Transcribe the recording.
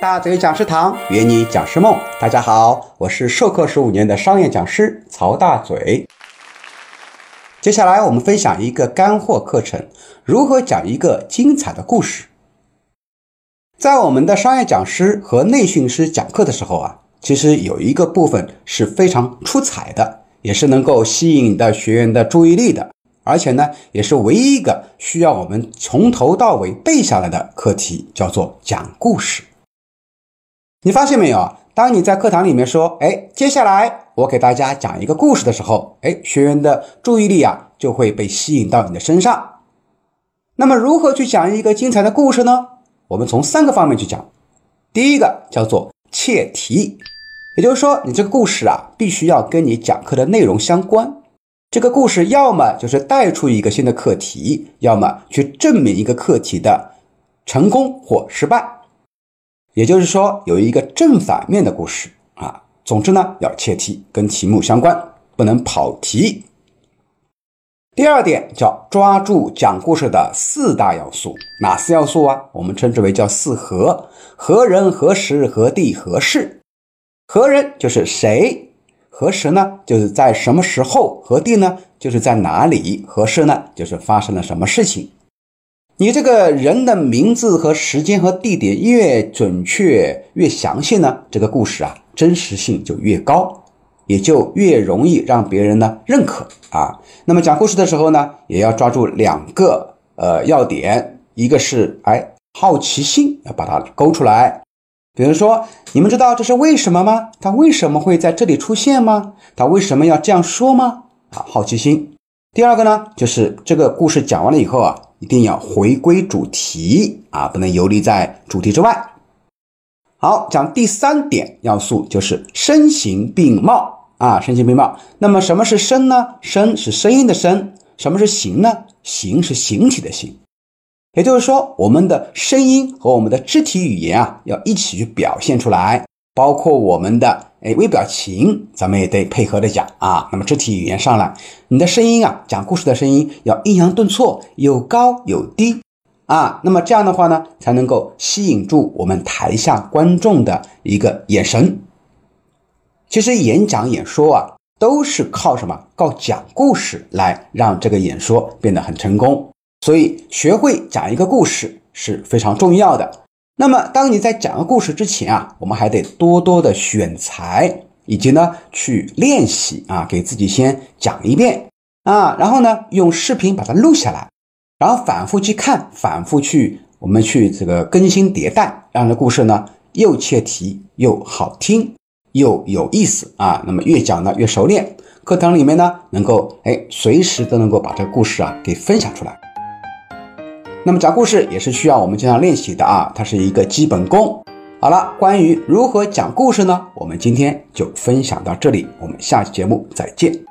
大嘴讲师堂圆你讲师梦，大家好，我是授课十五年的商业讲师曹大嘴。接下来我们分享一个干货课程，如何讲一个精彩的故事。在我们的商业讲师和内训师讲课的时候啊，其实有一个部分是非常出彩的，也是能够吸引的学员的注意力的，而且呢，也是唯一一个需要我们从头到尾背下来的课题，叫做讲故事。你发现没有？当你在课堂里面说：“哎，接下来我给大家讲一个故事的时候，哎，学员的注意力啊就会被吸引到你的身上。那么，如何去讲一个精彩的故事呢？我们从三个方面去讲。第一个叫做切题，也就是说，你这个故事啊，必须要跟你讲课的内容相关。这个故事要么就是带出一个新的课题，要么去证明一个课题的成功或失败。也就是说，有一个正反面的故事啊。总之呢，要切题，跟题目相关，不能跑题。第二点叫抓住讲故事的四大要素，哪四要素啊？我们称之为叫四何：何人、何时、何地、何事。何人就是谁？何时呢？就是在什么时候？何地呢？就是在哪里？何事呢？就是发生了什么事情。你这个人的名字和时间和地点越准确越详细呢，这个故事啊真实性就越高，也就越容易让别人呢认可啊。那么讲故事的时候呢，也要抓住两个呃要点，一个是哎好奇心要把它勾出来，比如说你们知道这是为什么吗？他为什么会在这里出现吗？他为什么要这样说吗？啊，好奇心。第二个呢，就是这个故事讲完了以后啊。一定要回归主题啊，不能游离在主题之外。好，讲第三点要素就是声形并茂啊，声形并茂。那么什么是声呢？声是声音的声。什么是形呢？形是形体的形。也就是说，我们的声音和我们的肢体语言啊，要一起去表现出来，包括我们的。哎，微表情咱们也得配合着讲啊。那么肢体语言上来，你的声音啊，讲故事的声音要抑扬顿挫，有高有低啊。那么这样的话呢，才能够吸引住我们台下观众的一个眼神。其实演讲演说啊，都是靠什么？靠讲故事来让这个演说变得很成功。所以学会讲一个故事是非常重要的。那么，当你在讲个故事之前啊，我们还得多多的选材，以及呢去练习啊，给自己先讲一遍啊，然后呢用视频把它录下来，然后反复去看，反复去我们去这个更新迭代，让这故事呢又切题又好听又有意思啊。那么越讲呢越熟练，课堂里面呢能够哎随时都能够把这个故事啊给分享出来。那么讲故事也是需要我们经常练习的啊，它是一个基本功。好了，关于如何讲故事呢？我们今天就分享到这里，我们下期节目再见。